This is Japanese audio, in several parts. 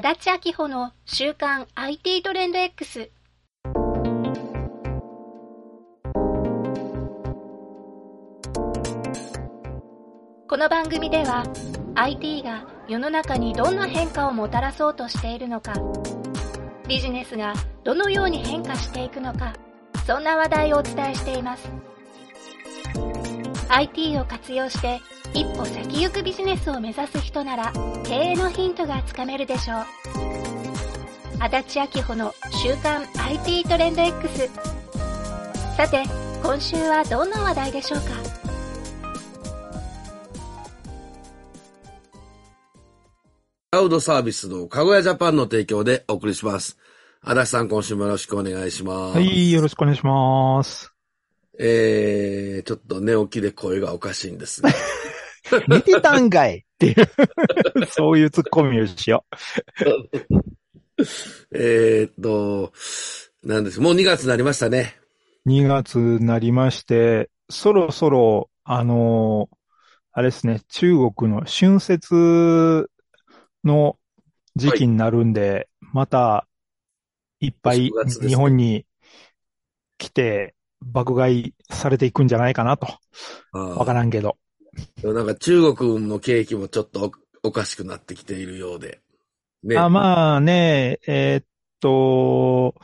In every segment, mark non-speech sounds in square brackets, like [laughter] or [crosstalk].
足立明穂の週刊 IT トレンド X。この番組では IT が世の中にどんな変化をもたらそうとしているのか、ビジネスがどのように変化していくのか、そんな話題をお伝えしています。IT を活用して一歩先行くビジネスを目指す人なら経営のヒントがつかめるでしょう。足立明穂の週刊 IT トレンド X。さて、今週はどんな話題でしょうか？クラウドサービスのかごやジャパンの提供でお送りします。足立さん、今週もよろしくお願いします。はい、よろしくお願いします。えー、ちょっと寝起きで声がおかしいんですね。[laughs] 寝てたんかいっていう、[laughs] そういうツッコミをしよ [laughs] えーっと、なんです。もう2月になりましたね。う。2月になりまして、そろそろ、あのーあれですね、中国の春節の時期になるんで、また、いっぱい日本に来て爆買いされていくんじゃないかなと。わからんけど。ん。なんか中国の景気もちょっとおおかしくなってきているようで。ね。あまあね、えーっと、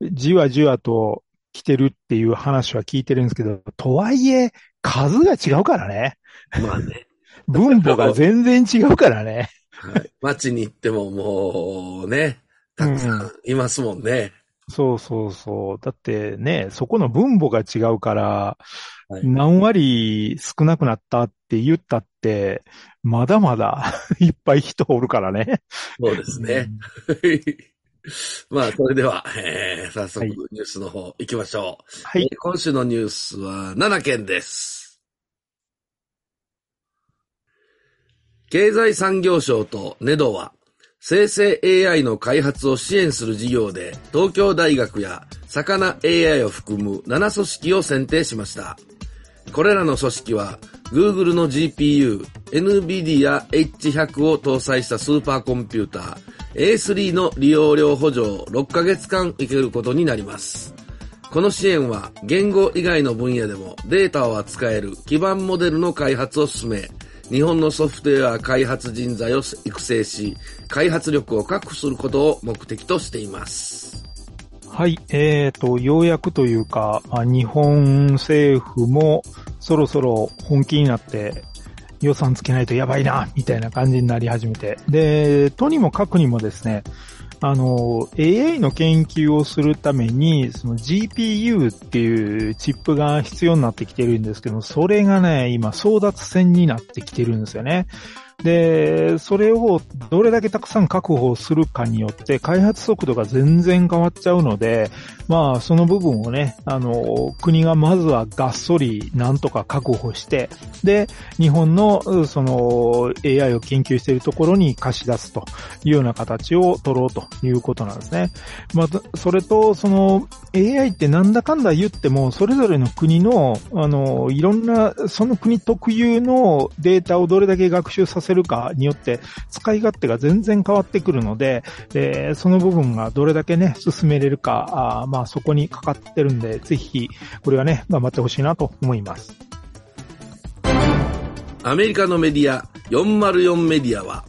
じわじわと来てるっていう話は聞いてるんですけど、とはいえ、数が違うからね。まあね。[laughs] 分母が全然違うからね。はい。街に行ってももうね、たくさんいますもんね。そうそうそう。だってね、そこの分母が違うから、はい何割少なくなったって言ったって、まだまだ [laughs] いっぱい人おるからね。そうですね。まあ、それでは、えー、早速はいニュースの方行きましょう。はい。えー今週のニュースは7件です。経済産業省とネドは、生成 AI の開発を支援する事業で、東京大学や魚 AI を含む7組織を選定しました。これらの組織は、Google の GPU、NVIDIA H100 を搭載したスーパーコンピューター、A3 の利用料補助を6ヶ月間受けることになります。この支援は言語以外の分野でもデータを扱える基盤モデルの開発を進め、日本のソフトウェア開発人材を育成し、開発力を確保することを目的としています。はい。えーと、ようやくというか、日本政府もそろそろ本気になって予算つけないとやばいな、みたいな感じになり始めて。で、とにもかくにもですね、あの、AI の研究をするために、その GPU っていうチップが必要になってきてるんですけど、それがね、今争奪戦になってきてるんですよね。で、それをどれだけたくさん確保するかによって開発速度が全然変わっちゃうので、まあその部分をね、あの、国がまずはがっそりなんとか確保して、で、日本のその AI を研究しているところに貸し出すというような形を取ろうということなんですね。まあ、それと、その AI ってなんだかんだ言っても、それぞれの国の、あの、いろんな、その国特有のデータをどれだけ学習させるかによって、使い勝手が全然変わってくるので、でその部分がどれだけね、進めれるか、あまあそこにかかってるんで、ぜひ、これはね、頑張ってほしいなと思います。アメリカのメディア404メディアは、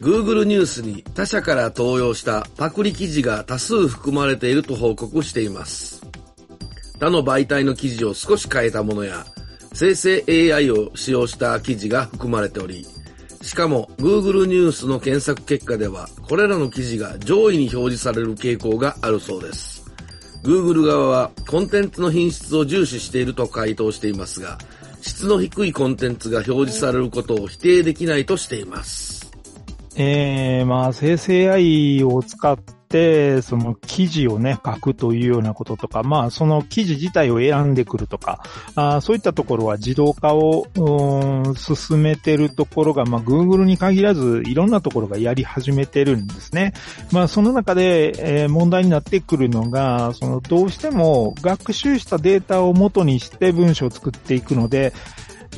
Google ニュースに他社から登用したパクリ記事が多数含まれていると報告しています。他の媒体の記事を少し変えたものや、生成 AI を使用した記事が含まれており、しかも Google ニュースの検索結果では、これらの記事が上位に表示される傾向があるそうです。Google 側はコンテンツの品質を重視していると回答していますが、質の低いコンテンツが表示されることを否定できないとしています。えー、まあ、生成 AI を使っ、その記事をね、書くというようなこととか、まあ、その記事自体を選んでくるとか、あそういったところは自動化をうん進めてるところが、まあ、Google に限らず、いろんなところがやり始めてるんですね。まあ、その中で、えー問題になってくるのが、その、どうしても学習したデータを元にして文章を作っていくので、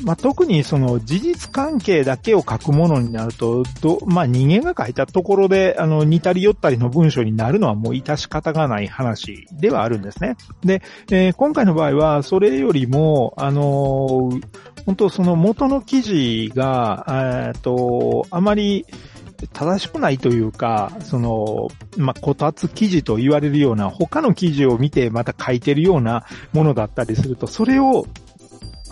まあ、特にその事実関係だけを書くものになると、ど、まあ、人間が書いたところで、あの、似たり寄ったりの文章になるのはもう致し方がない話ではあるんですね。で、えー、今回の場合は、それよりも、あのー、本当その元の記事が、えっと、あまり、正しくないというか、その、まあ、こたつ記事と言われるような、他の記事を見てまた書いてるようなものだったりすると、それを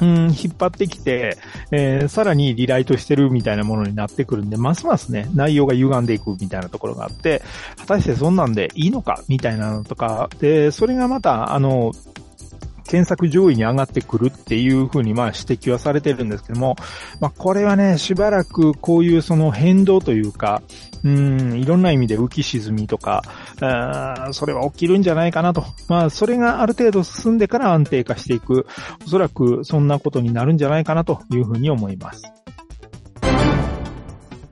うん、引っ張ってきて、えー、さらにリライトしてるみたいなものになってくるんで、ますますね、内容が歪んでいくみたいなところがあって、果たしてそんなんでいいのかみたいなのとか、で、それがまた、あの、検索上位に上がってくるっていうふうにまあ指摘はされてるんですけども、まあこれはね、しばらくこういうその変動というか、うん、いろんな意味で浮き沈みとか、それは起きるんじゃないかなと。まあそれがある程度進んでから安定化していく。おそらくそんなことになるんじゃないかなというふうに思います。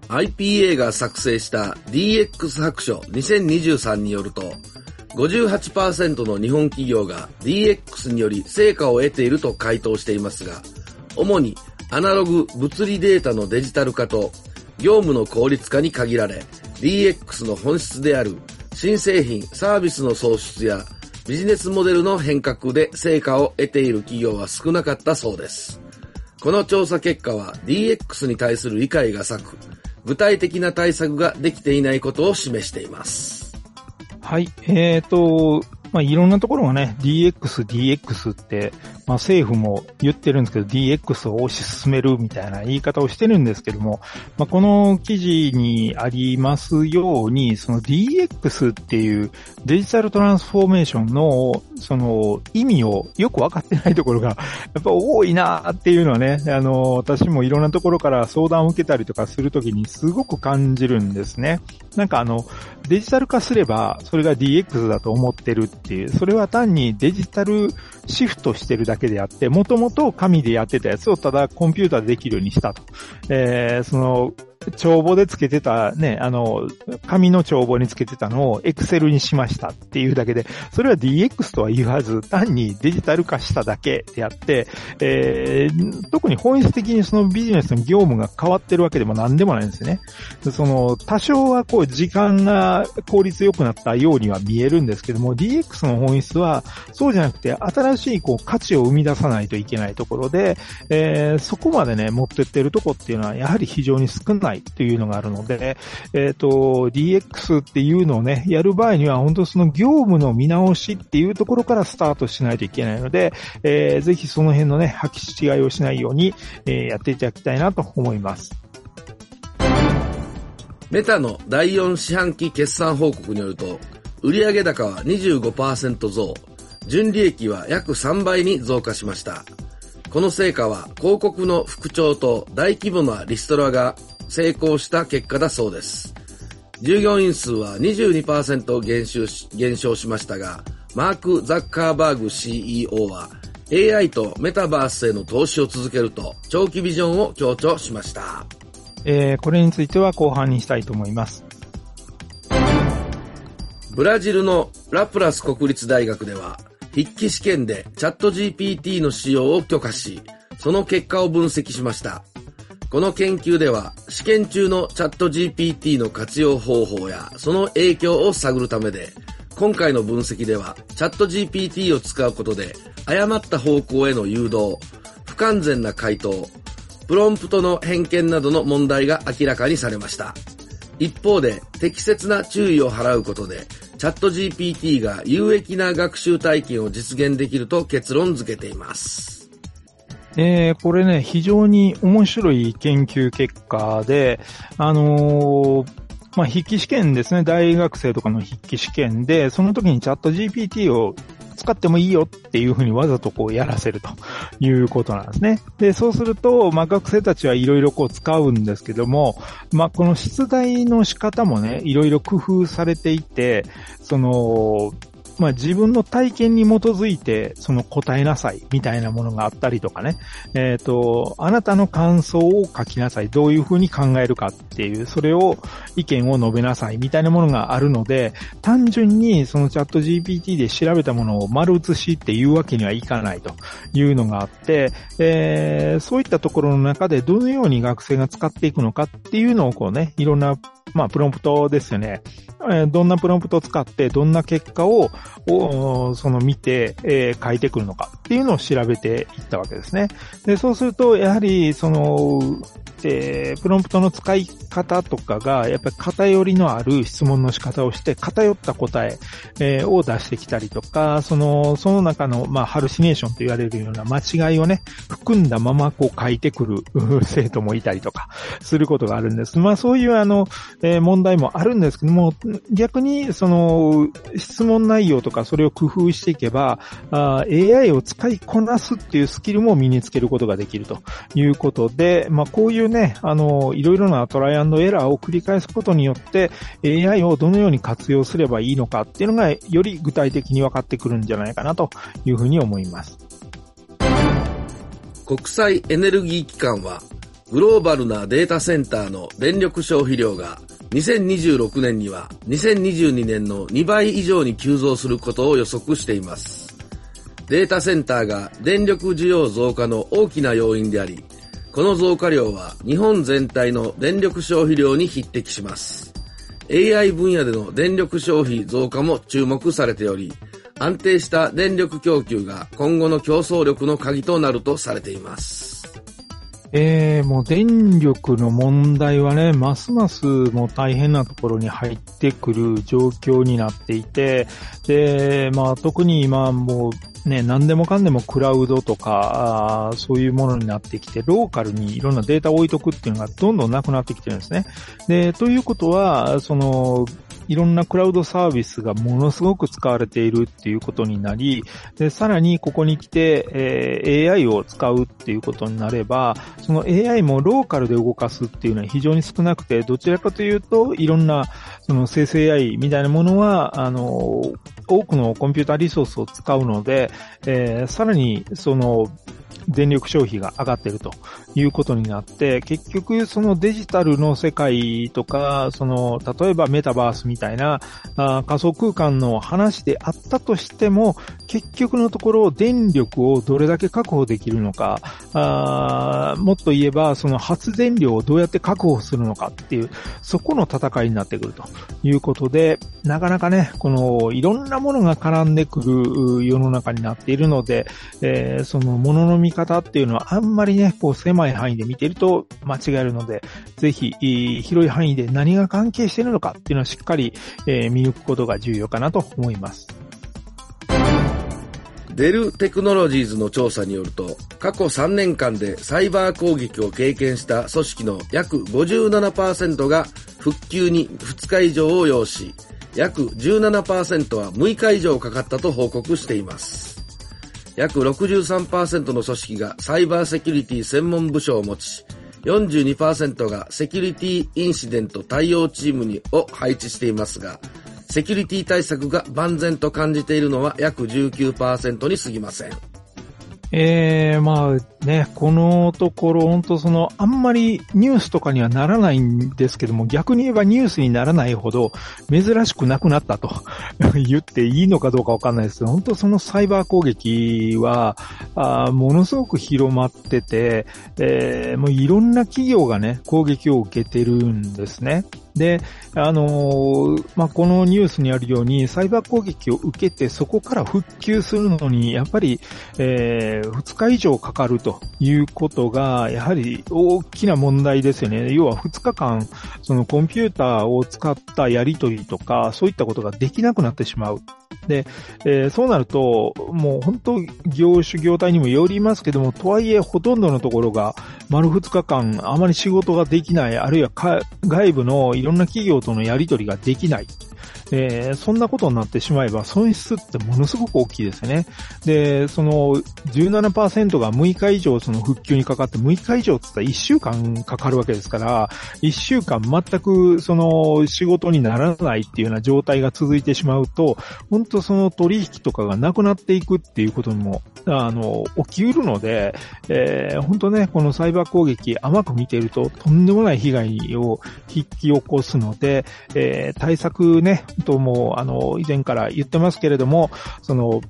IPA が作成した DX 白書2023によると、58%の日本企業が DX により成果を得ていると回答していますが、主にアナログ物理データのデジタル化と業務の効率化に限られ、DX の本質である新製品、サービスの創出やビジネスモデルの変革で成果を得ている企業は少なかったそうです。この調査結果は DX に対する理解が浅く、具体的な対策ができていないことを示しています。はい。えっ、ー、と、まあ、いろんなところがね、DX、DX って、まあ、政府も言ってるんですけど、DX を推し進めるみたいな言い方をしてるんですけども、まあ、この記事にありますように、その DX っていうデジタルトランスフォーメーションの、その意味をよくわかってないところが、[laughs] やっぱ多いなっていうのはね、あの、私もいろんなところから相談を受けたりとかするときにすごく感じるんですね。なんかあの、デジタル化すれば、それが DX だと思ってるっていう、それは単にデジタルシフトしてるだけであって、もともと紙でやってたやつをただコンピューターでできるようにしたと。えー、その、帳簿でつけてたね、あの、紙の帳簿につけてたのをエクセルにしましたっていうだけで、それは DX とは言わず、単にデジタル化しただけであって、えー、特に本質的にそのビジネスの業務が変わってるわけでも何でもないんですね。その、多少はこう、時間が効率良くなったようには見えるんですけども、DX の本質は、そうじゃなくて、新しいこう、価値を生み出さないといけないところで、えー、そこまでね、持ってってるとこっていうのは、やはり非常に少ないないっていうのがあるので、えっ、ー、と、DX っていうのをね、やる場合には本当その業務の見直しっていうところからスタートしないといけないので、えー、ぜひその辺のね、履き違いをしないように、えー、やっていただきたいなと思います。メタの第4四半期決算報告によると、売上高は25%増、純利益は約3倍に増加しました。この成果は広告の復調と大規模なリストラが成功した結果だそうです。従業員数は22%減少し減少しましたが、マーク・ザッカーバーグ CEO は AI とメタバースへの投資を続けると長期ビジョンを強調しました。えー、これについては後半にしたいと思います。ブラジルのラプラス国立大学では筆記試験でチャット GPT の使用を許可し、その結果を分析しました。この研究では、試験中のチャット GPT の活用方法やその影響を探るためで、今回の分析では、チャット GPT を使うことで、誤った方向への誘導、不完全な回答、プロンプトの偏見などの問題が明らかにされました。一方で、適切な注意を払うことで、チャット GPT が有益な学習体験を実現できると結論付けています。えー、これね、非常に面白い研究結果で、あのー、まあ、筆記試験ですね。大学生とかの筆記試験で、その時にチャット GPT を使ってもいいよっていうふうにわざとこうやらせるということなんですね。で、そうすると、まあ、学生たちはいろいろこう使うんですけども、まあ、この出題の仕方もね、いろいろ工夫されていて、その、まあ、自分の体験に基づいて、その答えなさい、みたいなものがあったりとかね。えっ、ー、と、あなたの感想を書きなさい。どういうふうに考えるかっていう、それを、意見を述べなさい、みたいなものがあるので、単純にそのチャット GPT で調べたものを丸写しっていうわけにはいかないというのがあって、えー、そういったところの中でどのように学生が使っていくのかっていうのをこうね、いろんなまあ、プロンプトですよね。どんなプロンプトを使って、どんな結果を、をその見て、えー、書いてくるのかっていうのを調べていったわけですね。で、そうすると、やはり、その、えー、プロンプトの使い方とかが、やっぱり偏りのある質問の仕方をして、偏った答え、え、を出してきたりとか、その、その中の、まあ、ハルシネーションと言われるような間違いをね、含んだままこう書いてくる [laughs] 生徒もいたりとか、することがあるんです。まあ、そういうあの、え、問題もあるんですけども、逆に、その、質問内容とかそれを工夫していけば、AI を使いこなすっていうスキルも身につけることができるということで、まあ、こういうね、あの、いろいろなトライアンドエラーを繰り返すことによって AI をどのように活用すればいいのかっていうのがより具体的に分かってくるんじゃないかなというふうに思います。国際エネルギー機関はグローバルなデータセンターの電力消費量が2026年には2022年の2倍以上に急増することを予測しています。データセンターが電力需要増加の大きな要因であり、この増加量は日本全体の電力消費量に匹敵します。AI 分野での電力消費増加も注目されており、安定した電力供給が今後の競争力の鍵となるとされています。えー、もう電力の問題はね、ますますもう大変なところに入ってくる状況になっていて、で、まあ特に今もうね、何でもかんでもクラウドとか、そういうものになってきて、ローカルにいろんなデータを置いとくっていうのがどんどんなくなってきてるんですね。で、ということは、その、いろんなクラウドサービスがものすごく使われているっていうことになり、で、さらにここに来て、えー、AI を使うっていうことになれば、その AI もローカルで動かすっていうのは非常に少なくて、どちらかというと、いろんな、その生成 AI みたいなものは、あの、多くのコンピュータリソースを使うので、えー、さらに、その、電力消費が上がっていると。いうことになって、結局そのデジタルの世界とか、その、例えばメタバースみたいなあ仮想空間の話であったとしても、結局のところ電力をどれだけ確保できるのか、あもっと言えばその発電量をどうやって確保するのかっていう、そこの戦いになってくるということで、なかなかね、このいろんなものが絡んでくる世の中になっているので、えー、そのものの見方っていうのはあんまりね、こう狭い範囲で見てると間違えるので、ぜひ、広い範囲で何が関係しているのかっていうのをしっかり、えー、見抜くことが重要かなと思います。デルテクノロジーズの調査によると、過去3年間でサイバー攻撃を経験した組織の約57%が復旧に2日以上を要し、約17%は6日以上かかったと報告しています。約63%の組織がサイバーセキュリティ専門部署を持ち、42%がセキュリティインシデント対応チームにを配置していますが、セキュリティ対策が万全と感じているのは約19%に過ぎません。ええー、まあね、このところ本当その、あんまりニュースとかにはならないんですけども、逆に言えばニュースにならないほど珍しくなくなったと [laughs] 言っていいのかどうかわかんないですけど、本当そのサイバー攻撃は、あものすごく広まってて、えー、もういろんな企業がね、攻撃を受けてるんですね。で、あのー、まあ、このニュースにあるように、サイバー攻撃を受けて、そこから復旧するのに、やっぱり、えー、2日以上かかるということが、やはり大きな問題ですよね。要は2日間、そのコンピューターを使ったやり取りとか、そういったことができなくなってしまう。で、えー、そうなると、もう本当、業種業態にもよりますけども、とはいえほとんどのところが、丸2日間あまり仕事ができない、あるいは外部のいろんな企業とのやり取りができない。えーそんなことになってしまえば損失ってものすごく大きいですよね。で、その17%が6日以上その復旧にかかって、6日以上って言ったら1週間かかるわけですから、1週間全くその仕事にならないっていうような状態が続いてしまうと、本当その取引とかがなくなっていくっていうことにも、あの、起きうるので、えー本当ね、このサイバー攻撃甘く見ているととんでもない被害を引き起こすので、えー対策ね、本当も、あの、以前から言ってますけれども、その、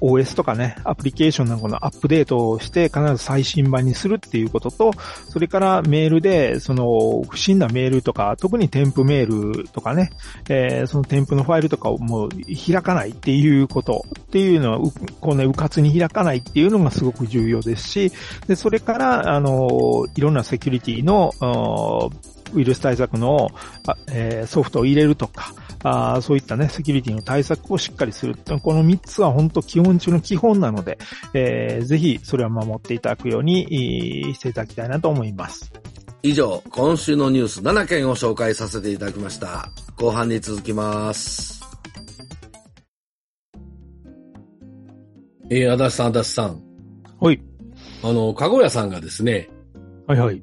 OS とかね、アプリケーションなんかのアップデートをして必ず最新版にするっていうことと、それからメールで、その、不審なメールとか、特に添付メールとかね、えーその添付のファイルとかをもう開かないっていうことっていうのは、こうね、うかつに開かないっていうのがすごく重要ですし、で、それから、あの、いろんなセキュリティの、ウイルス対策の、えーソフトを入れるとか、あーそういったね、セキュリティの対策をしっかりする。この3つは本当基本中の基本なので、えーぜひそれは守っていただくようにえーしていただきたいなと思います。以上、今週のニュース7件を紹介させていただきました。後半に続きます。えー、足立さん、足立さん。はい。あの、かごやさんがですね、はいはい。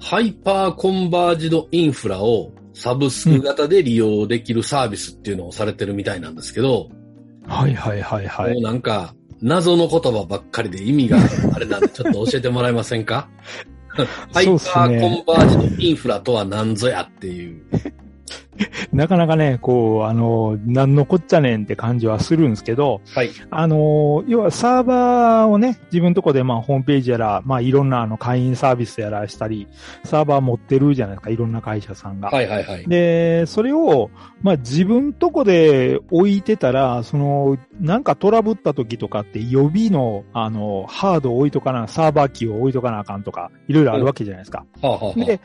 ハイパーコンバージドインフラをサブスク型で利用できるサービスっていうのをされてるみたいなんですけど、はいはいはいはい。もうなんか、謎の言葉ばっかりで意味があれなんでちょっと教えてもらえませんか？[laughs] ハイパーコンバージドインフラとは何ぞやっていう。[laughs] なかなかね、こう、あの、なんのこっちゃねんって感じはするんですけど、はい。あの、要はサーバーをね、自分のとこでまあホームページやら、まあいろんなあの会員サービスやらしたり、サーバー持ってるじゃないですか、いろんな会社さんが。はいはいはい。で、それを、まあ自分とこで置いてたら、その、なんかトラブった時とかって予備の、あの、ハードを置いとかな、サーバー機を置いとかなあかんとか、いろいろあるわけじゃないですか。はあ、はあはあ、で、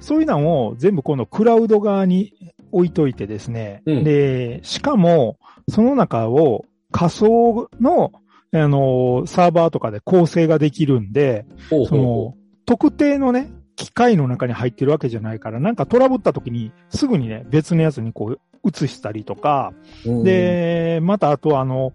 そういうのを全部このクラウド側に置いといてですね。うんで、しかも、その中を仮想の、あの、サーバーとかで構成ができるんで、そほうほうほの、特定のね、機械の中に入ってるわけじゃないから、なんかトラブった時にすぐにね、別のやつにこう移したりとか、う。うん、で、またあとあの、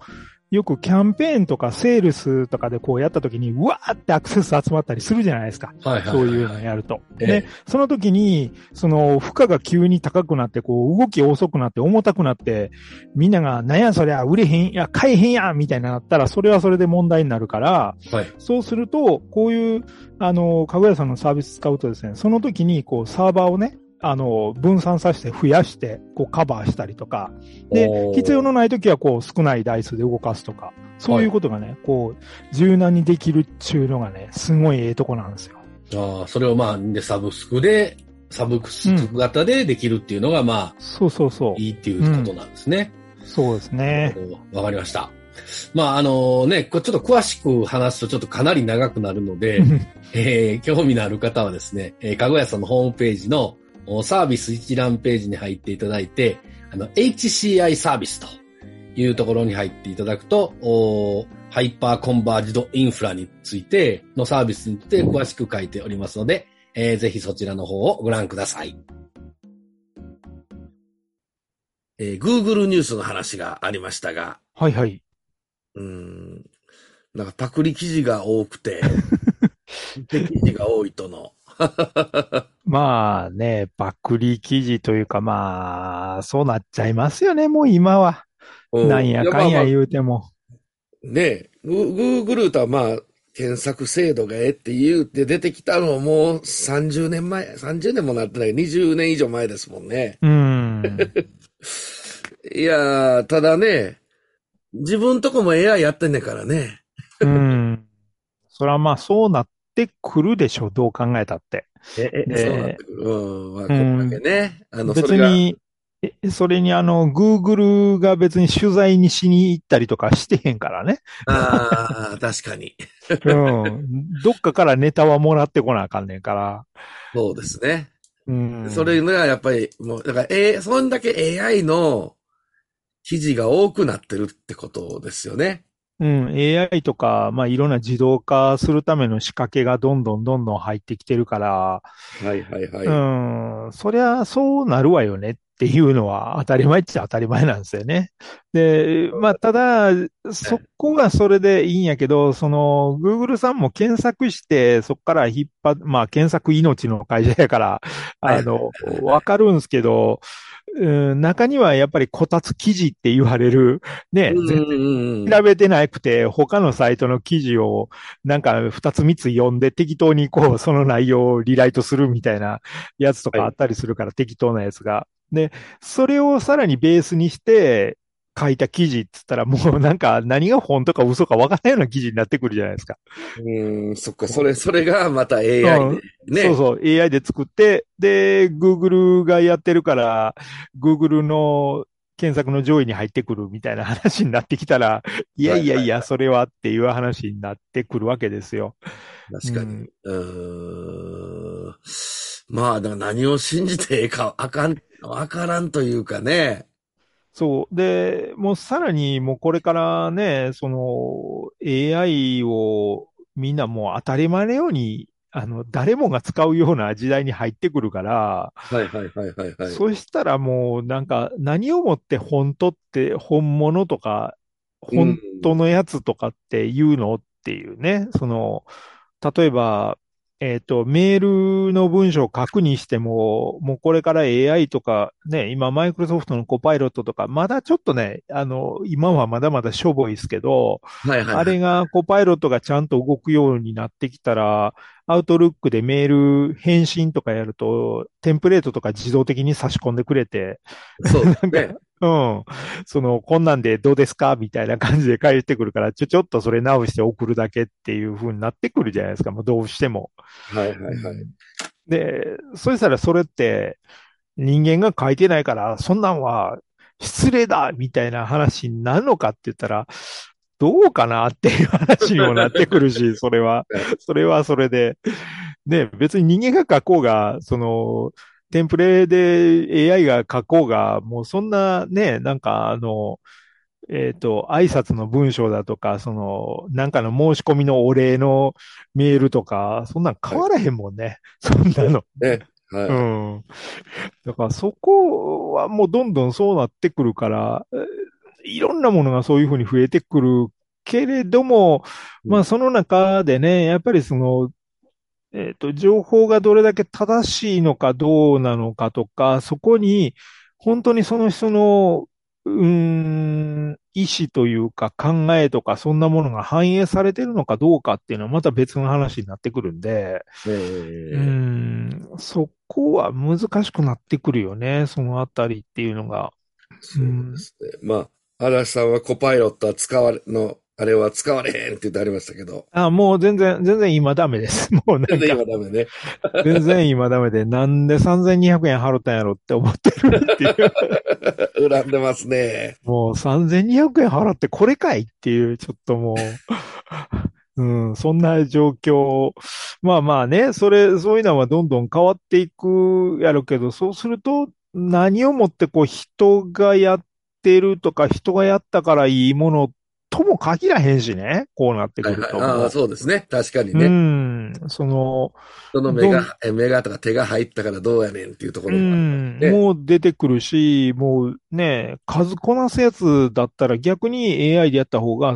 よくキャンペーンとかセールスとかでこうやった時に、うわーってアクセス集まったりするじゃないですか。はいはいはいそういうのやると。ええで、その時に、その負荷が急に高くなって、こう動き遅くなって重たくなって、みんなが、なんやそりゃ、売れへん、いや、買えへんやんみたいになったら、それはそれで問題になるから、はい。そうすると、こういう、あの、かぐやさんのサービス使うとですね、その時に、こう、サーバーをね、あの、分散させて増やして、こう、カバーしたりとか、で必要のない時は、こう、少ない台数で動かすとか、そういうことがね、こう、柔軟にできるっていうのがね、すごいええとこなんですよ。ああ、それをまあ、で、サブスクで、サブスク型でできるっていうのが、まあ、そうそうそう。いいっていうことなんですね。そうですね。わかりました。まあ、あのね、ちょっと詳しく話すとちょっとかなり長くなるので、[laughs] えー興味のある方はですね、えーかごやさんのホームページのおサービス一覧ページに入っていただいて、あの、HCI サービスというところに入っていただくと、おハイパーコンバージドインフラについてのサービスについて詳しく書いておりますので、えーぜひそちらの方をご覧ください。えー Google ニュースの話がありましたが、はいはい。うーん。なんかパクリ記事が多くて、[laughs] で記事が多いとの。[laughs] まあね、パクリ記事というかまあ、そうなっちゃいますよね、もう今は。うなんやかんや言うても。あねえ、グーグルとはまあ、検索精度がええって言うて出てきたのもう30年前、30年もなってない、20年以上前ですもんね。うん。[laughs] いやー、ただね、自分とこも AI やってんねんからね。うん。それはまあそうなってくるでしょう、どう考えたって。え、えそうなってくる。うん、まあ、こんだけね。あの、そ別に、えそれにあの、Google が別に取材にしに行ったりとかしてへんからね。ああ、確かに。うん。どっかからネタはもらってこなあかんねんから。そうですね。うん。それがやっぱり、もう、だから、えー、そんだけ AI の記事が多くなってるってことですよね。うん、AI とか、まあ、いろんな自動化するための仕掛けがどんどんどんどん入ってきてるから、はいはいはい。うん、そりゃそうなるわよねっっていうのは当たり前っちゃ当たり前なんですよね。で、まあ、ただ、そこがそれでいいんやけど、その、Google さんも検索して、そこから引っ張まあ、検索命の会社やから、あの、わかるんですけど、うん、中にはやっぱりこたつ記事って言われる、ね、全然調べてなくて、他のサイトの記事をなんか二つ三つ読んで適当にこう、その内容をリライトするみたいなやつとかあったりするから、適当なやつが。で、それをさらにベースにして、書いた記事って言ったらもうなんか何が本とか嘘か分からないような記事になってくるじゃないですか。うん、そっか、それ、それがまた AI で、ね、そうそう、AI で作って、で、Google がやってるから、Google の検索の上位に入ってくるみたいな話になってきたら、いやいやいや、それはっていう話になってくるわけですよ。確かに。うん、ん。まあ、だから何を信じてええか、あかん、わからんというかね。そう。で、もうさらにもうこれからね、その AI をみんなもう当たり前のように、あの、誰もが使うような時代に入ってくるから、はいはいはいはい、はい。そしたらもうなんか何をもって本当って本物とか、本当のやつとかって言うのっていうね、その、例えば、えっ、ー、と、メールの文章を書くにしても、もうこれから AI とか、ね、今マイクロソフトのコパイロットとか、まだちょっとね、あの、今はまだまだしょぼいですけど、はいはい、はい、あれがコパイロットがちゃんと動くようになってきたら、アウトルックでメール返信とかやると、テンプレートとか自動的に差し込んでくれて、そうですね。うん。その、こんなんでどうですかみたいな感じで返ってくるから、ちょ、ちょっとそれ直して送るだけっていう風になってくるじゃないですか。もうどうしても。はいはいはい。で、そしたらそれって人間が書いてないから、そんなんは失礼だみたいな話になるのかって言ったら、どうかなっていう話にもなってくるし、[laughs] それは、それはそれで。ね、別に人間が書こうが、その、テンプレで AI が書こうが、もうそんなね、なんかあの、えっ、ー、と、挨拶の文章だとか、その、なんかの申し込みのお礼のメールとか、そんなん変わらへんもんね。はい、そんなの。ね。はい。うん。だからそこはもうどんどんそうなってくるから、いろんなものがそういうふうに増えてくるけれども、まあその中でね、やっぱりその、えっ、ー、と、情報がどれだけ正しいのかどうなのかとか、そこに、本当にその人の、うん、意思というか考えとか、そんなものが反映されてるのかどうかっていうのはまた別の話になってくるんで、うん、そこは難しくなってくるよね、そのあたりっていうのが。そうですね。うん、まあ、嵐さんはコパイロットは使われ、のあれは使われへんって言ってありましたけど。あ、もう全然、全然今ダメです。[laughs] もうなんか。全然今ダメね。[laughs] 全然今ダメで、なんで3200円払ったんやろって思ってるっていう。[laughs] 恨んでますね。もう3200円払ってこれかいっていう、ちょっともう。うん、そんな状況。まあまあね、それ、そういうのはどんどん変わっていくやろうけど、そうすると、何をもってこう人がやってるとか、人がやったからいいものとも限らへんしね、こうなってくると。はいはい、ああ、そうですね。確かにね。うん。その、その目が、目がとか手が入ったからどうやねんっていうところ、ね、うん。もう出てくるし、もうね、数こなすやつだったら逆に AI でやった方が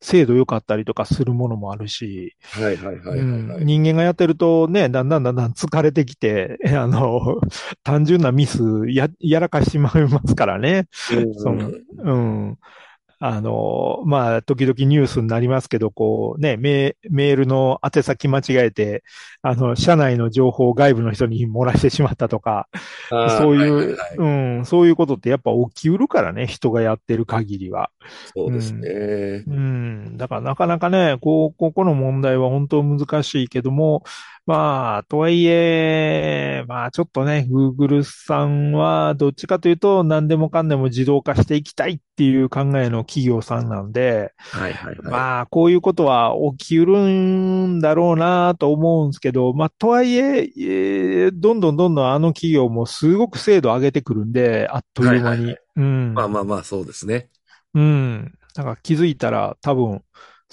精度良かったりとかするものもあるし。はいはいはい、はいうん、人間がやってるとね、だんだんだんだん疲れてきて、[laughs] あの、単純なミスや、やらかしまいますからね。うん、そのうんあの、まあ、時々ニュースになりますけど、こうね、メメールの宛先間違えて、あの、社内の情報を外部の人に漏らしてしまったとか、そういう、はいはいはい、うん、そういうことってやっぱ起きうるからね、人がやってる限りは。そうですね。うん、うん、だからなかなかね、こう、ここの問題は本当難しいけども、まあ、とはいえ、まあちょっとね、Google さんはどっちかというと何でもかんでも自動化していきたいっていう考えの企業さんなんで、はいはいはい、まあこういうことは起きうるんだろうなと思うんですけど、まあとはいええー、どんどんどんどんあの企業もすごく精度上げてくるんで、あっという間に。はいはいはい、うん、まあまあまあそうですね。うん。だから気づいたら多分、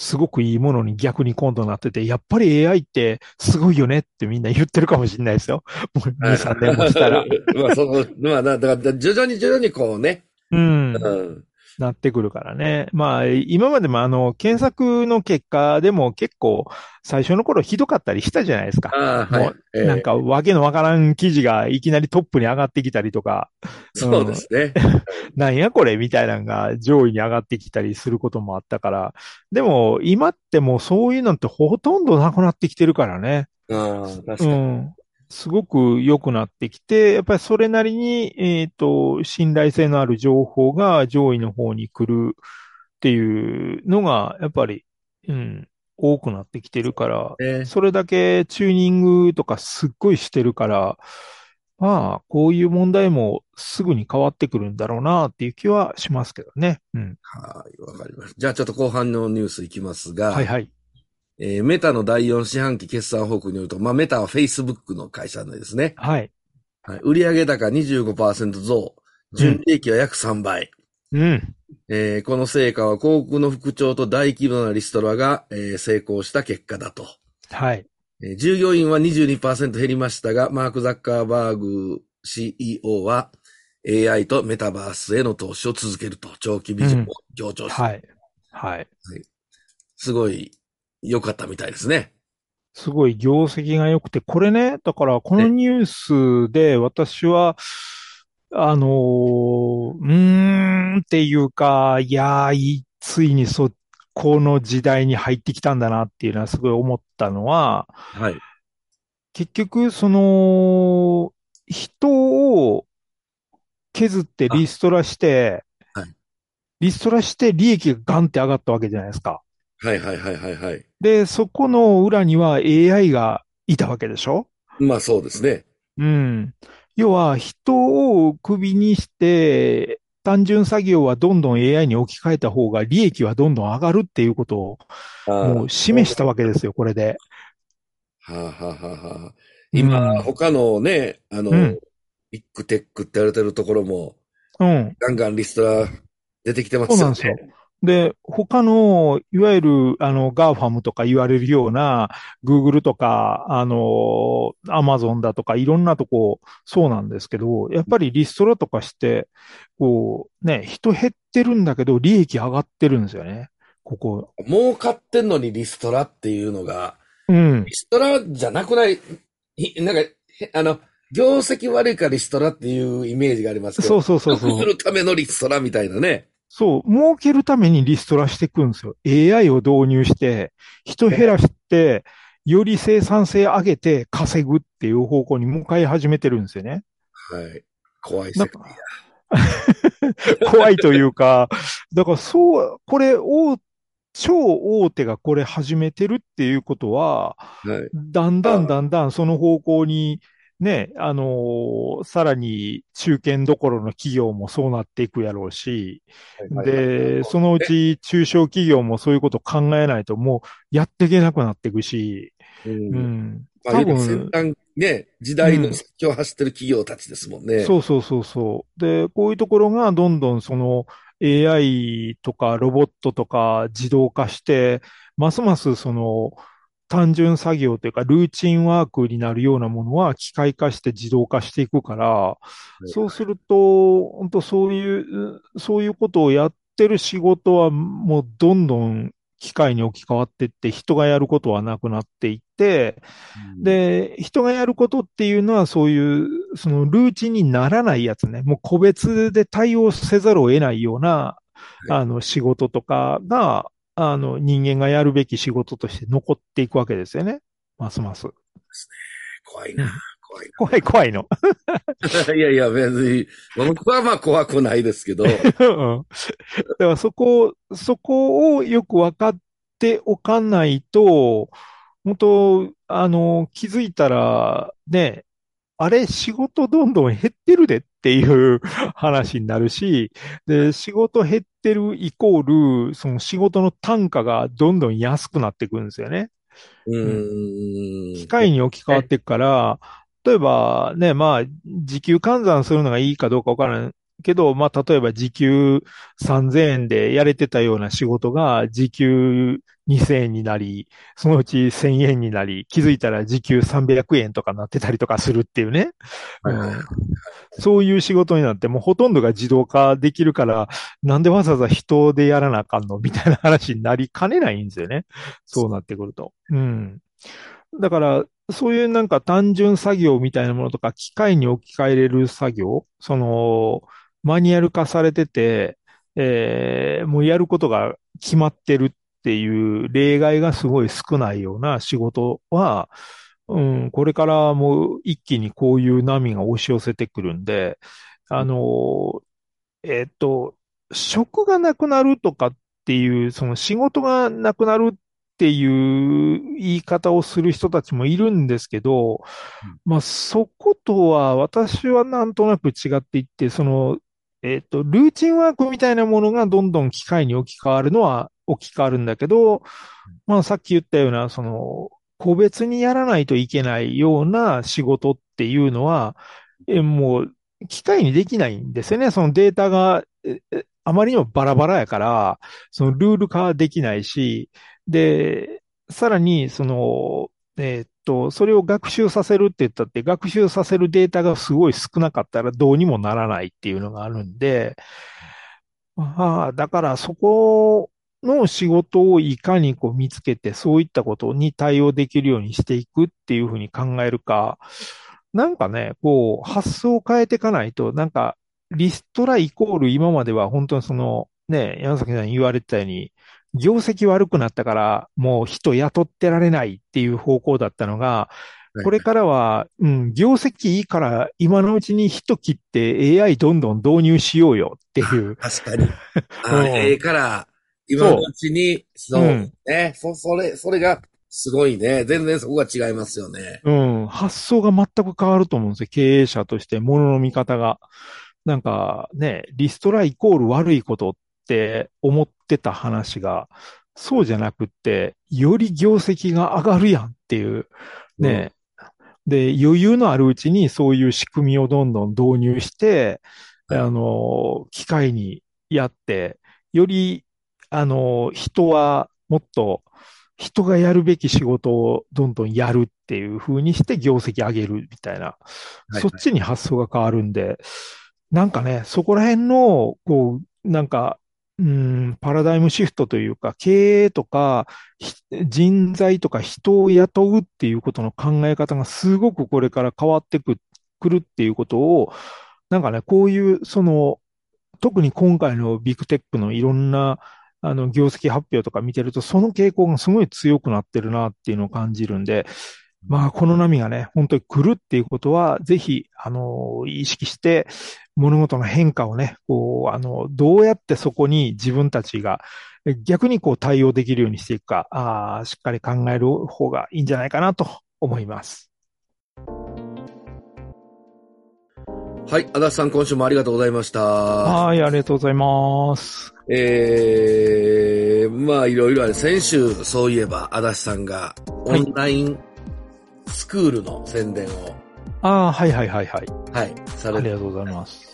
すごくいいものに逆に今度なってて、やっぱり AI ってすごいよねってみんな言ってるかもしれないですよ。もう2、3年もしたら。[laughs] まあ、その、まあ、だだから、徐々に徐々にこうね。うん。うん。なってくるからね。まあ、今までもあの、検索の結果でも結構、最初の頃ひどかったりしたじゃないですか。はいなんか、わけのわからん記事がいきなりトップに上がってきたりとか、そうですね。なん [laughs] やこれみたいなのが上位に上がってきたりすることもあったから。でも、今ってもうそういうのってほとんどなくなってきてるからね。ああ、確かうに。ん。すごく良くなってきて、やっぱりそれなりに、えっと、信頼性のある情報が上位の方に来るっていうのが、やっぱり、うん、多くなってきてるから、ねそれだけチューニングとかすっごいしてるから、まあ、こういう問題もすぐに変わってくるんだろうなっていう気はしますけどね。うん。はい、わかりました。じゃあちょっと後半のニュースいきますが、はいはい。えーメタの第4四半期決算報告によると、まあメタは Facebook の会社なんですね。はい。はい、売上高25%増、純利益は約3倍。うん。えーこの成果は広告の副長と大規模なリストラが、えー成功した結果だと。はい。えー従業員は22%減りましたが、マーク・ザッカーバーグ CEO は AI とメタバースへの投資を続けると長期ビジョンを強調した。はい。はい。すごい良かったみたいですね。すごい業績が良くて、これね、だからこのニュースで私は、あのー、うーんっていうか、いやー、いついにそ、この時代に入ってきたんだなっていうのはすごい思ったのは、はい。結局、その、人を削ってリストラしてあはい、リストラして利益がガンって上がったわけじゃないですか。はいはいはいはいはい。で、そこの裏には AI がいたわけでしょ？まあそうですね。うん。要は、人をクビにして、単純作業はどんどん AI に置き換えた方が利益はどんどん上がるっていうことをもう示したわけですよ、これで。はあ、はあはあはあ、今、うん他のね、あの、うんビッグテックって言われてるところも、うん。ガンガンリストラ出てきてますよね。そうなんですよ。で、他の、いわゆる、あの、 GAFAM とか言われるような、Google とか、あの、Amazon だとか、いろんなとこ、そうなんですけど、やっぱりリストラとかして、こう、ね、人減ってるんだけど、利益上がってるんですよね。ここ。儲かってんのにリストラっていうのが、うん。リストラじゃなくない、いなんか、へあの、業績悪いからリストラっていうイメージがありますけど、そうそうそうそう。るためのリストラみたいなね。そう、儲けるためにリストラしていくんですよ。AI を導入して、人減らして、より生産性上げて稼ぐっていう方向に向かい始めてるんですよね。はい。怖い世 [laughs] 怖いというか、だからそう、これ、大、超大手がこれ始めてるっていうことは、や。はい。だんだんだんだんその方向に、ね、あのーさらに中堅どころの企業もそうなっていくやろうし、で、そのうち中小企業もそういうこと考えないともうやっていけなくなっていくし、うんうん。まあ、多今先分、端、ね、時代の先を走ってる企業たちですもんね。そうそうそうそう。で、こういうところがどんどんその AI とかロボットとか自動化して、ますますその単純作業というかルーチンワークになるようなものは機械化して自動化していくから、そうすると、本当そういう、そういうことをやってる仕事はもうどんどん機械に置き換わっていって人がやることはなくなっていって、うん、で、人がやることっていうのはそういう、そのルーチンにならないやつね。もう個別で対応せざるを得ないような、い。あの、仕事とかが、あの、人間がやるべき仕事として残っていくわけですよね。ますます。怖いな、怖い怖い怖いの。な。[laughs] いやいや、別に、僕はまあ怖くないですけど、[laughs] うんだからそこ、そこをよく分かっておかないと、本当、あの、気づいたら、ね、あれ、仕事どんどん減ってるでっていう [laughs] 話になるし、で、仕事減ってるイコール、その仕事の単価がどんどん安くなってくるんですよね。うーん。機械に置き換わっていくから、例えばね、まあ、時給換算するのがいいかどうかわからないけど、まあ、例えば時給3000円でやれてたような仕事が時給2000円になり、そのうち1000円になり、気づいたら時給300円とかなってたりとかするっていうね。うんそういう仕事になって、もうほとんどが自動化できるから、なんでわざわざ人でやらなあかんのみたいな話になりかねないんですよね。そうなってくると。うん。だから、そういうなんか単純作業みたいなものとか、機械に置き換えれる作業、その、マニュアル化されてて、えーもうやることが決まってるっていう例外がすごい少ないような仕事は、うん、これからもう一気にこういう波が押し寄せてくるんで、あの、えっと、職がなくなるとかっていう、その仕事がなくなるっていう言い方をする人たちもいるんですけど、まあそことは私はなんとなく違っていって、その、えっと、ルーチンワークみたいなものがどんどん機械に置き換わるのは置き換わるんだけど、まあさっき言ったような、その、個別にやらないといけないような仕事っていうのは、えもう、機械にできないんですよね。そのデータが、ええあまりにもバラバラやから、そのルール化はできないし、で、さらに、その、えーっと、それを学習させるって言ったって、学習させるデータがすごい少なかったらどうにもならないっていうのがあるんで、ああ、だからそこの仕事をいかにこう見つけて、そういったことに対応できるようにしていくっていうふうに考えるか、なんかね、こう、発想を変えていかないと、なんか、リストライコール今までは本当にその、ね、山崎さん言われてたように、業績悪くなったから、もう人雇ってられないっていう方向だったのが、これからは、うん、業績いいから、今のうちに人切って AI どんどん導入しようよっていう。確かに。あ [laughs] うんええから、今のうちに、そう、うんね、そ、それ、それがすごいね。全然そこが違いますよね。うん、発想が全く変わると思うんですよ。経営者として、物の見方が。なんかね、リストライコール悪いことって思ってた話が、そうじゃなくって、より業績が上がるやんっていう、ね。で、余裕のあるうちにそういう仕組みをどんどん導入して、はいあの、機械にやって、より、あの、人はもっと、人がやるべき仕事をどんどんやるっていう風にして業績上げるみたいな、いそっちに発想が変わるんで、なんかね、そこら辺の、こう、なんか、うん、パラダイムシフトというか、経営とか、ひ人材とか人を雇うっていうことの考え方がすごくこれから変わってく、くるっていうことを、なんかね、こういう、その、特に今回のビッグテックのいろんな、あの、業績発表とか見てると、その傾向がすごい強くなってるなっていうのを感じるんで、まあ、この波がね、本当に来るっていうことは、ぜひ、あの、意識して、物事の変化をね、こう、あの、どうやってそこに自分たちが、え逆にこう対応できるようにしていくか、ああ、しっかり考える方がいいんじゃないかなと思います。はい。足立さん、今週もありがとうございました。はい、ありがとうございます。えー、まあ、いろいろある。先週、そういえば、足立さんが、オンラインスクールの宣伝を、ああ、はいはいはいはい。はい、されて、ありがとうございます。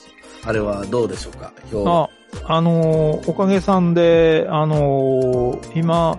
あれはどうでしょうか？今日。あ、あのーおかげさんで、あのー今、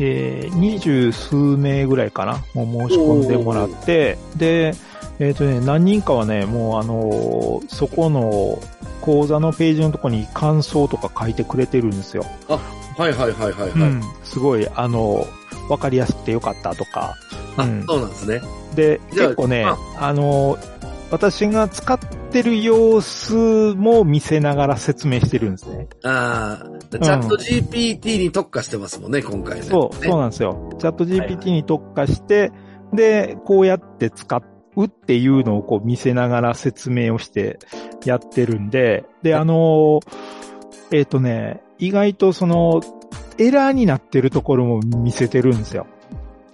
えー、二十数名ぐらいかな？もう申し込んでもらって、で、えっ、とね、何人かはね、もうあのーそこの講座のページのとこに感想とか書いてくれてるんですよ。はいはいはいはいはい。うん。すごい、あのーわかりやすくてよかったとか。あ、うんそうなんですね。で、結構ねあ、あのー私が使ってる様子も見せながら説明してるんですね。ああ、チャット GPT に特化してますもんね、今回ね。そう、ねそうなんですよ。チャット GPT に特化して、で、こうやって使うっていうのをこう見せながら説明をしてやってるんで、で、あのーえっ、とね、意外とその、エラーになってるところも見せてるんですよ。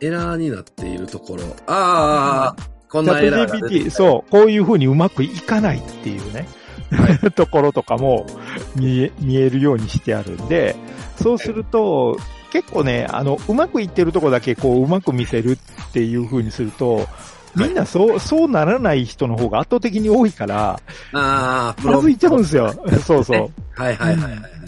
エラーになっているところ。ああ、こんなエラーが出てそう、こういう風にうまくいかないっていうね、[laughs] ところとかも見え、見えるようにしてあるんで、そうすると、結構ね、あの、うまくいってるとこだけこう、うまく見せるっていう風にすると、みんなそう、そうならない人の方が圧倒的に多いから、ああ、プまずいちゃうんですよ。[laughs] そうそう。はいはいはいはい。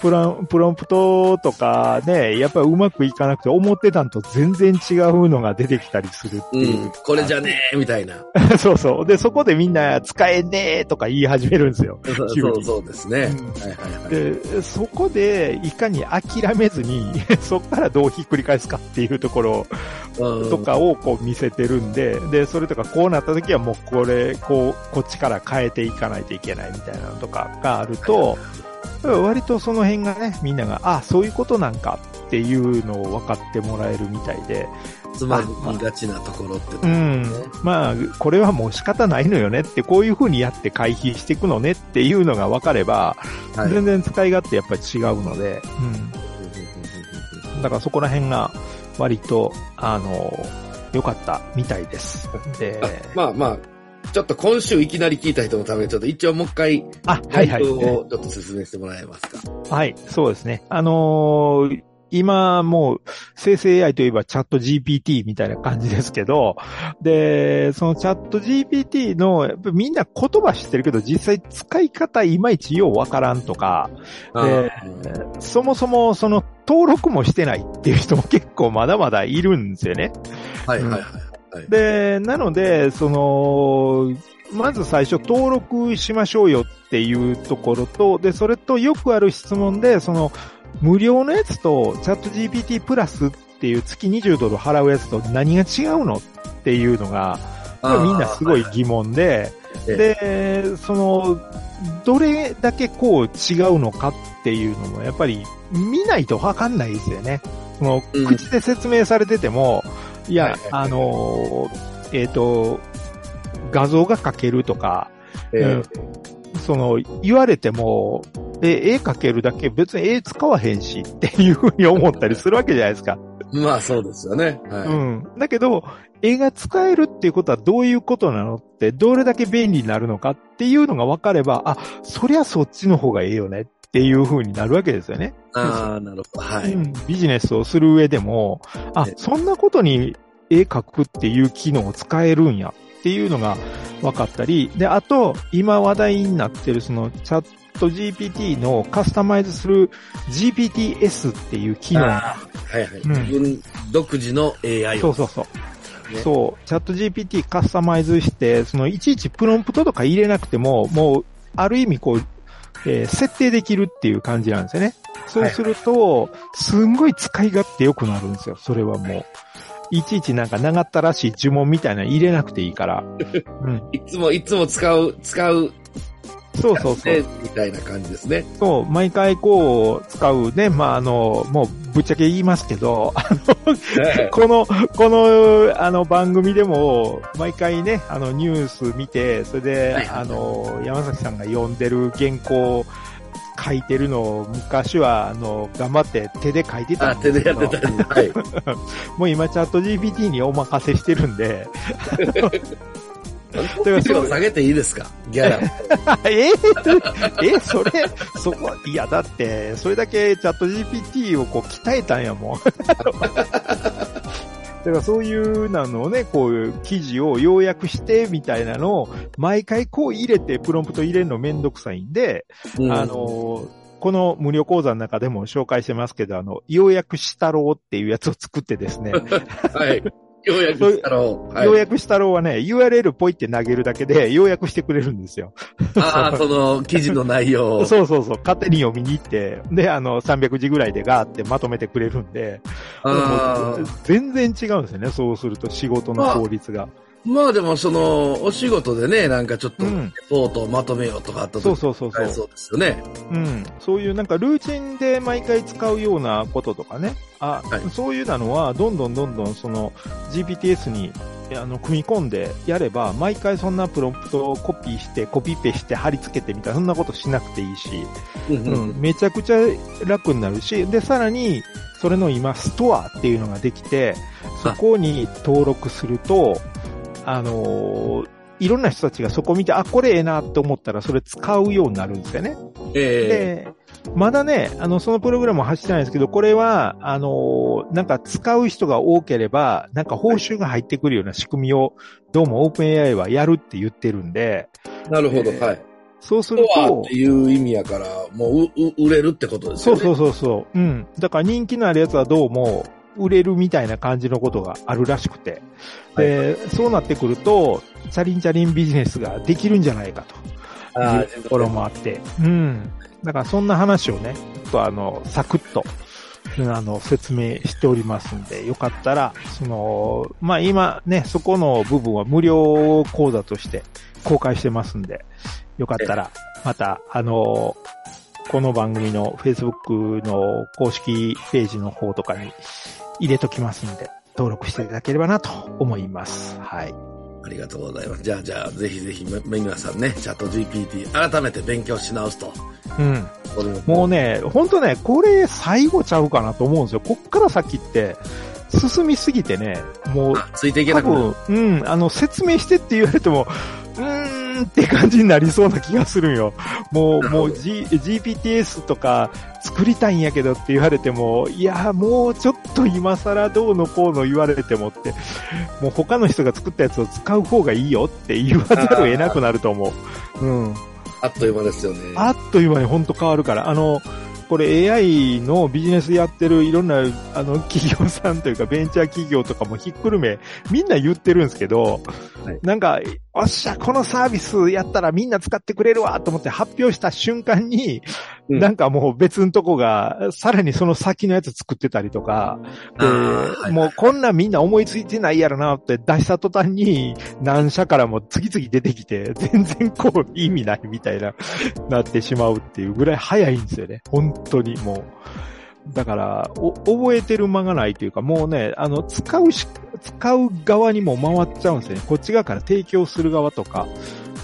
プラン、プロンプトとかね、やっぱりうまくいかなくて、思ってたんと全然違うのが出てきたりするってういう。ん。これじゃねえ、みたいな。[laughs] そうそう。で、そこでみんな使えねえとか言い始めるんですよ。[laughs] そうそうですね。うんはいはいはい。で、そこで、いかに諦めずに、[laughs] そこからどうひっくり返すかっていうところうんとかをこう見せてるんで、で、それとかこうなった時はもうこれ、こう、こっちから変えていかないといけないみたいなのとかがあると、割とその辺がね、みんなが、あ、そういうことなんかっていうのを分かってもらえるみたいで、つまりがちなところってところうんね。。まあ、これはもう仕方ないのよねって、こういう風にやって回避していくのねっていうのが分かれば、はい。全然使い勝手やっぱり違うので、うん。だからそこら辺が割と、あの、良かったみたいです。で、あまあまあ、ちょっと今週いきなり聞いた人のために、ちょっと一応もう一回、あ、はいはい。をちょっと説明してもらえますか？はい、そうですね。あのー今もう生成 AI といえばチャット GPT みたいな感じですけど、で、そのチャット GPT の、やっぱみんな言葉知ってるけど実際使い方いまいちようわからんとか、あーそもそもその登録もしてないっていう人も結構まだまだいるんですよね。はいはいはい。はい。で、なので、その、まず最初登録しましょうよっていうところと、で、それとよくある質問で、その、無料のやつとチャット GPT プラスっていう月20ドル払うやつと何が違うのっていうのが、みんなすごい疑問で、ええで、その、どれだけこう違うのかっていうのもやっぱり見ないとわかんないですよね。その、うん。口で説明されてても、いや、はいはいはいあの、えっ、と、画像が描けるとか、えうんその、言われても、え、絵描けるだけ別に絵使わへんしっていうふうに思ったりするわけじゃないですか。え [laughs] まあそうですよね。はい。うん。だけど、絵が使えるっていうことはどういうことなのって、どれだけ便利になるのかっていうのが分かれば、あ、そりゃそっちの方がいいよねっていう風になるわけですよね。ああ、なるほど。はい。うんビジネスをする上でも、あえ、そんなことに絵描くっていう機能を使えるんやっていうのが分かったり、で、あと、今話題になってるそのチャット GPT のカスタマイズする GPTS っていう機能。はいはい。うん自分独自の AI を。そうそうそう。ねそう、チャット GPT カスタマイズして、そのいちいちプロンプトとか入れなくても、もう、ある意味こう、えー設定できるっていう感じなんですよね。そうすると、すんごい使い勝手良くなるんですよ、それはもう。いちいちなんか長ったらしい呪文みたいなの入れなくていいから。[laughs] うん。いつもいつも使う、使う、そうそうそうね。みたいな感じですね。そう、毎回こう、使うね、まあ、あの、もう、ぶっちゃけ言いますけど、あの、[laughs] この、この、あの、番組でも、毎回ね、あの、ニュース見て、それで、はいあの、山崎さんが読んでる原稿、書いてるのを、昔は、あの、頑張って手で書いてたあ、んですけど手でやってた。はい。[laughs] もう今、チャット GPT にお任せしてるんで、[laughs] 手を下げていいですか？ギャラ。[laughs] え [laughs] え、それ、そこ、いや、だって、それだけチャット GPT をこう鍛えたんやもん。[laughs] だからそういうなのをね、こういう記事を要約してみたいなのを、毎回こう入れて、プロンプト入れるのめんどくさいんで、うんあの、この無料講座の中でも紹介してますけど、あの、要約したろうっていうやつを作ってですね、はい。ようやくしたろう。はい要約したろうはね、URL ポイって投げるだけで [laughs] 要約してくれるんですよ。ああ、その記事の内容を。[laughs] そうそうそう、勝手に読みに行って、で、あの、300字ぐらいでガーってまとめてくれるんで、全然違うんですよね、そうすると仕事の効率が。ーまあでもその、お仕事でね、なんかちょっと、レうん。ポートをまとめようとかあった時そうそうそうそう。はいそうですよね。うん。そういうなんかルーチンで毎回使うようなこととかね。あ、はいそういうなのは、どんどんどんどんその GPTS にあの組み込んでやれば、毎回そんなプロンプトをコピーして、コピペして貼り付けてみたいな、そんなことしなくていいし。うん、めちゃくちゃ楽になるし、で、さらに、それの今、ストアっていうのができて、そこに登録すると、あのーいろんな人たちがそこ見て、あ、これええなと思ったら、それ使うようになるんですよね。えで、まだね、あの、そのプログラムは走ってないんですけど、これは、あのーなんか使う人が多ければ、なんか報酬が入ってくるような仕組みを、どうも OpenAI はやるって言ってるんで、えなるほど、えーはい。そうするとって、いう意味やから、もううう売れるってことですよね。そうそうそうそう。うん。だから人気のあるやつはどうも、売れるみたいな感じのことがあるらしくて。で、そうなってくると、チャリンチャリンビジネスができるんじゃないかと。あいうところもあって。うん。だからそんな話をね、ちょっとあの、サクッと、あの、説明しておりますんで、よかったら、その、まあ今ね、そこの部分は無料講座として公開してますんで、よかったら、また、あの、この番組の Facebook の公式ページの方とかに入れときますんで、登録していただければなと思います。はい。ありがとうございます。じゃあ、じゃあ、ぜひぜひ、め皆さんね、チャット GPT、改めて勉強し直すと。うん。これもうね、ほんとね、これ最後ちゃうかなと思うんですよ。こっから先って、進みすぎてね、もう、あついていけな多くなる。分、うん、あの、説明してって言われても、んって感じになりそうな気がするんよ。もう、もう、G、GPTS とか作りたいんやけどって言われても、いや、もうちょっと今更どうのこうの言われてもって、もう他の人が作ったやつを使う方がいいよって言わざるを得なくなると思う。うん。あっという間ですよね。あっという間に本当変わるから、あの、これ AI のビジネスやってるいろんな、あの、企業さんというかベンチャー企業とかもひっくるめ、みんな言ってるんですけど、はいなんか、おっしゃ、このサービスやったらみんな使ってくれるわと思って発表した瞬間に、うんなんかもう別のとこが、さらにその先のやつ作ってたりとか、で、あーはいもうこんなんみんな思いついてないやろなって出した途端に、何社からも次々出てきて、全然こう意味ないみたいな、なってしまうっていうぐらい早いんですよね。本当にもう。だから、お、覚えてる間がないというか、もうね、あの、使うし、使う側にも回っちゃうんですよね。こっち側から提供する側とか、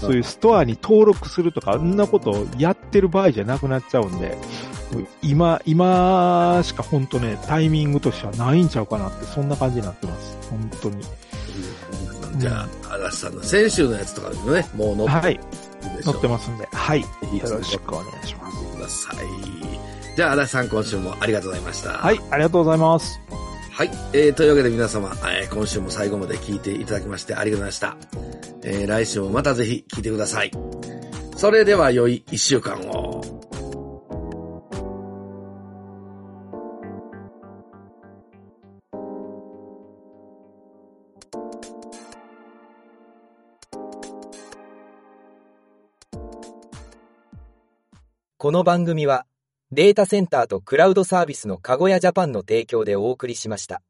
そういうストアに登録するとか、あんなことをやってる場合じゃなくなっちゃうんで、今、今しか本当ね、タイミングとしてはないんちゃうかなって、そんな感じになってます。本当に。じゃあ、嵐さんの先週のやつとかにもね、もう載はい、ってるでしょ載ってますんで、はい。よろしくお願いします。ください。じゃあ、嵐さん今週もありがとうございました。はい、ありがとうございます。はい。えー、というわけで皆様、えー今週も最後まで聞いていただきましてありがとうございました。えー、来週もまたぜひ聞いてください。それでは良い一週間を。この番組はデータセンターとクラウドサービスのかごやジャパンの提供でお送りしました。